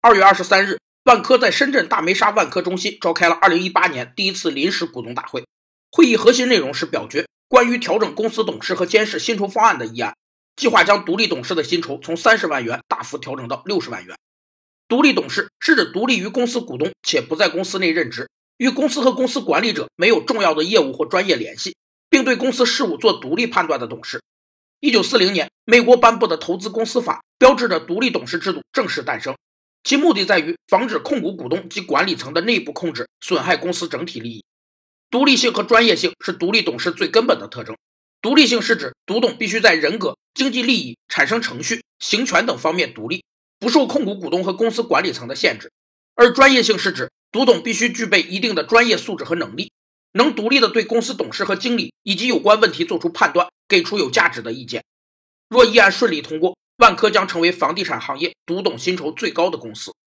二月二十三日，万科在深圳大梅沙万科中心召开了二零一八年第一次临时股东大会。会议核心内容是表决关于调整公司董事和监事薪酬方案的议案，计划将独立董事的薪酬从三十万元大幅调整到六十万元。独立董事是指独立于公司股东且不在公司内任职，与公司和公司管理者没有重要的业务或专业联系，并对公司事务做独立判断的董事。一九四零年，美国颁布的投资公司法标志着独立董事制度正式诞生，其目的在于防止控股股东及管理层的内部控制损害公司整体利益。独立性和专业性是独立董事最根本的特征。独立性是指独董必须在人格、经济利益、产生程序、行权等方面独立，不受控股股东和公司管理层的限制；而专业性是指独董必须具备一定的专业素质和能力，能独立的对公司董事和经理以及有关问题做出判断，给出有价值的意见。若议案顺利通过，万科将成为房地产行业独董薪酬最高的公司。